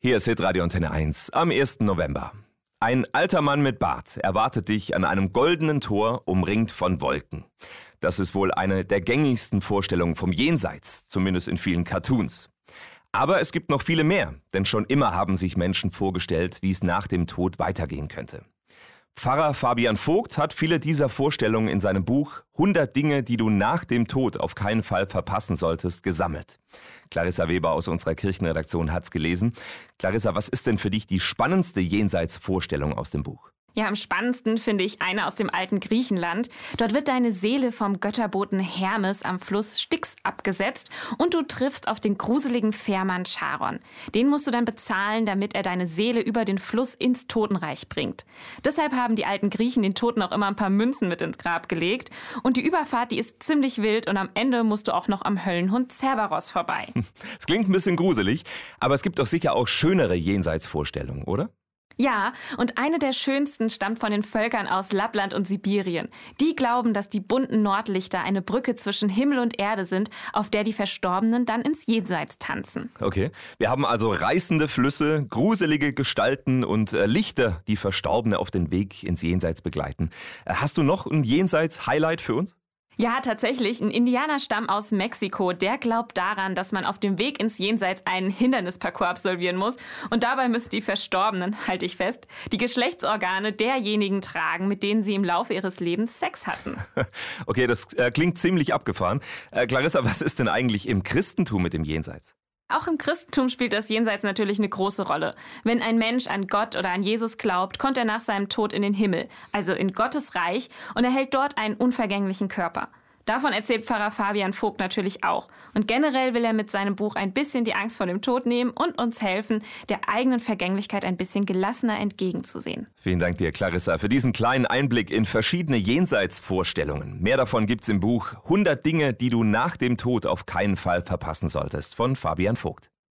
Hier ist Hitradio Antenne 1 am 1. November. Ein alter Mann mit Bart erwartet dich an einem goldenen Tor, umringt von Wolken. Das ist wohl eine der gängigsten Vorstellungen vom Jenseits, zumindest in vielen Cartoons. Aber es gibt noch viele mehr, denn schon immer haben sich Menschen vorgestellt, wie es nach dem Tod weitergehen könnte. Pfarrer Fabian Vogt hat viele dieser Vorstellungen in seinem Buch 100 Dinge, die du nach dem Tod auf keinen Fall verpassen solltest, gesammelt. Clarissa Weber aus unserer Kirchenredaktion hat's gelesen. Clarissa, was ist denn für dich die spannendste Jenseitsvorstellung aus dem Buch? Ja, am spannendsten finde ich eine aus dem alten Griechenland. Dort wird deine Seele vom Götterboten Hermes am Fluss Styx abgesetzt und du triffst auf den gruseligen Fährmann Charon. Den musst du dann bezahlen, damit er deine Seele über den Fluss ins Totenreich bringt. Deshalb haben die alten Griechen den Toten auch immer ein paar Münzen mit ins Grab gelegt. Und die Überfahrt, die ist ziemlich wild und am Ende musst du auch noch am Höllenhund Cerberus vorbei. Es klingt ein bisschen gruselig, aber es gibt doch sicher auch schönere Jenseitsvorstellungen, oder? Ja, und eine der schönsten stammt von den Völkern aus Lappland und Sibirien. Die glauben, dass die bunten Nordlichter eine Brücke zwischen Himmel und Erde sind, auf der die Verstorbenen dann ins Jenseits tanzen. Okay, wir haben also reißende Flüsse, gruselige Gestalten und äh, Lichter, die Verstorbene auf den Weg ins Jenseits begleiten. Äh, hast du noch ein Jenseits-Highlight für uns? Ja, tatsächlich. Ein Indianerstamm aus Mexiko, der glaubt daran, dass man auf dem Weg ins Jenseits einen Hindernisparcours absolvieren muss. Und dabei müssen die Verstorbenen, halte ich fest, die Geschlechtsorgane derjenigen tragen, mit denen sie im Laufe ihres Lebens Sex hatten. Okay, das äh, klingt ziemlich abgefahren. Äh, Clarissa, was ist denn eigentlich im Christentum mit dem Jenseits? Auch im Christentum spielt das Jenseits natürlich eine große Rolle. Wenn ein Mensch an Gott oder an Jesus glaubt, kommt er nach seinem Tod in den Himmel, also in Gottes Reich, und erhält dort einen unvergänglichen Körper. Davon erzählt Pfarrer Fabian Vogt natürlich auch. Und generell will er mit seinem Buch ein bisschen die Angst vor dem Tod nehmen und uns helfen, der eigenen Vergänglichkeit ein bisschen gelassener entgegenzusehen. Vielen Dank dir, Clarissa, für diesen kleinen Einblick in verschiedene Jenseitsvorstellungen. Mehr davon gibt's im Buch 100 Dinge, die du nach dem Tod auf keinen Fall verpassen solltest von Fabian Vogt.